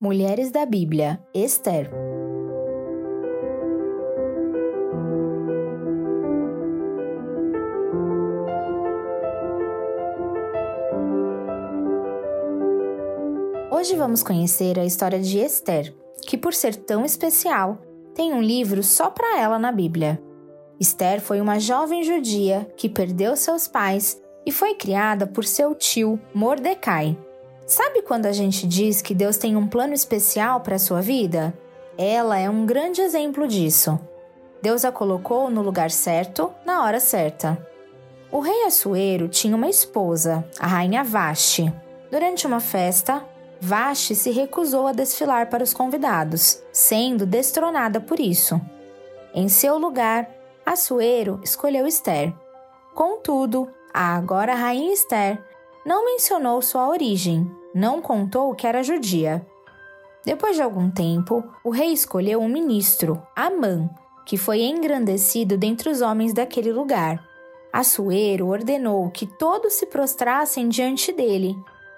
Mulheres da Bíblia, Esther. Hoje vamos conhecer a história de Esther, que, por ser tão especial, tem um livro só para ela na Bíblia. Esther foi uma jovem judia que perdeu seus pais e foi criada por seu tio Mordecai. Sabe quando a gente diz que Deus tem um plano especial para a sua vida? Ela é um grande exemplo disso. Deus a colocou no lugar certo, na hora certa. O rei Assuero tinha uma esposa, a rainha Vashti. Durante uma festa, Vashti se recusou a desfilar para os convidados, sendo destronada por isso. Em seu lugar, Assuero escolheu Esther. Contudo, a agora rainha Esther não mencionou sua origem, não contou que era judia. Depois de algum tempo, o rei escolheu um ministro, Amã, que foi engrandecido dentre os homens daquele lugar. Assuero ordenou que todos se prostrassem diante dele,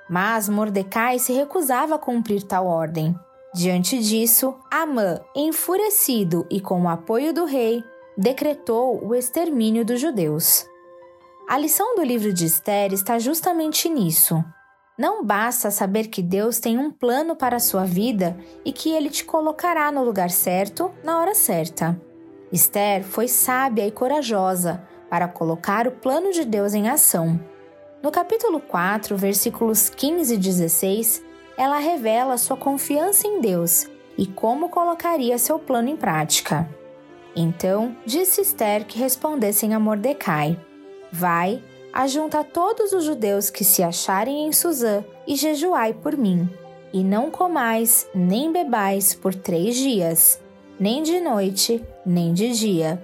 mas Mordecai se recusava a cumprir tal ordem. Diante disso, Amã, enfurecido e com o apoio do rei, decretou o extermínio dos judeus. A lição do livro de Esther está justamente nisso. Não basta saber que Deus tem um plano para a sua vida e que ele te colocará no lugar certo, na hora certa. Esther foi sábia e corajosa para colocar o plano de Deus em ação. No capítulo 4, versículos 15 e 16, ela revela sua confiança em Deus e como colocaria seu plano em prática. Então, disse Esther que respondessem a Mordecai: Vai, ajunta todos os judeus que se acharem em Suzã e jejuai por mim. E não comais nem bebais por três dias, nem de noite, nem de dia.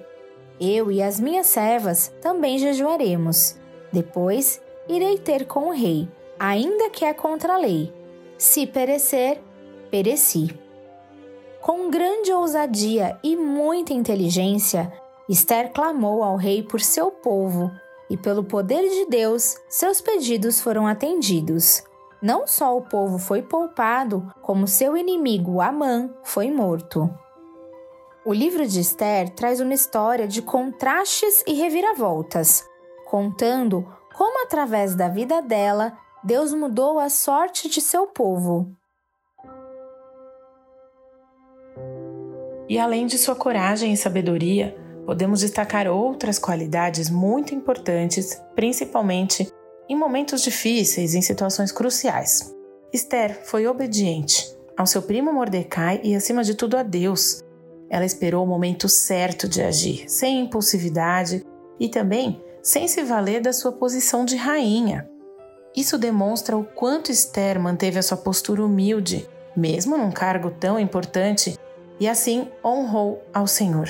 Eu e as minhas servas também jejuaremos. Depois irei ter com o rei, ainda que é contra a lei. Se perecer, pereci. Com grande ousadia e muita inteligência, Esther clamou ao rei por seu povo e pelo poder de Deus, seus pedidos foram atendidos. Não só o povo foi poupado, como seu inimigo Amã foi morto. O livro de Esther traz uma história de contrastes e reviravoltas, contando como, através da vida dela, Deus mudou a sorte de seu povo. E além de sua coragem e sabedoria, podemos destacar outras qualidades muito importantes, principalmente em momentos difíceis, em situações cruciais. Esther foi obediente ao seu primo Mordecai e, acima de tudo, a Deus. Ela esperou o momento certo de agir, sem impulsividade e também sem se valer da sua posição de rainha. Isso demonstra o quanto Esther manteve a sua postura humilde, mesmo num cargo tão importante, e assim honrou ao Senhor.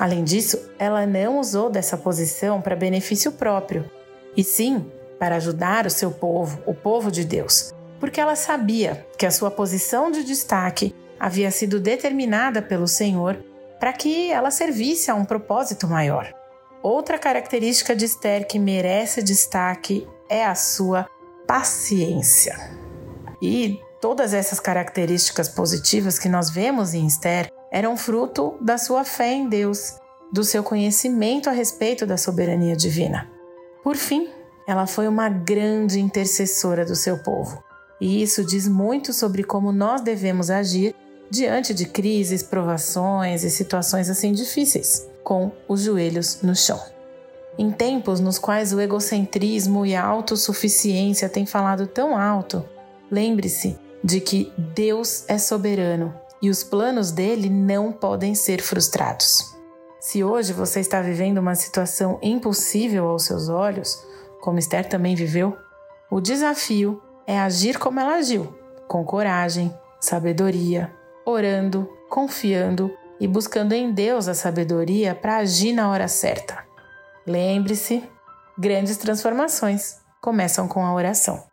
Além disso, ela não usou dessa posição para benefício próprio, e sim para ajudar o seu povo, o povo de Deus, porque ela sabia que a sua posição de destaque havia sido determinada pelo Senhor para que ela servisse a um propósito maior. Outra característica de Esther que merece destaque é a sua paciência. E todas essas características positivas que nós vemos em Esther eram fruto da sua fé em Deus, do seu conhecimento a respeito da soberania divina. Por fim, ela foi uma grande intercessora do seu povo. E isso diz muito sobre como nós devemos agir diante de crises, provações e situações assim difíceis, com os joelhos no chão. Em tempos nos quais o egocentrismo e a autossuficiência têm falado tão alto, lembre-se de que Deus é soberano e os planos dele não podem ser frustrados. Se hoje você está vivendo uma situação impossível aos seus olhos, como Esther também viveu, o desafio é agir como ela agiu, com coragem, sabedoria, orando, confiando e buscando em Deus a sabedoria para agir na hora certa. Lembre-se, grandes transformações começam com a oração.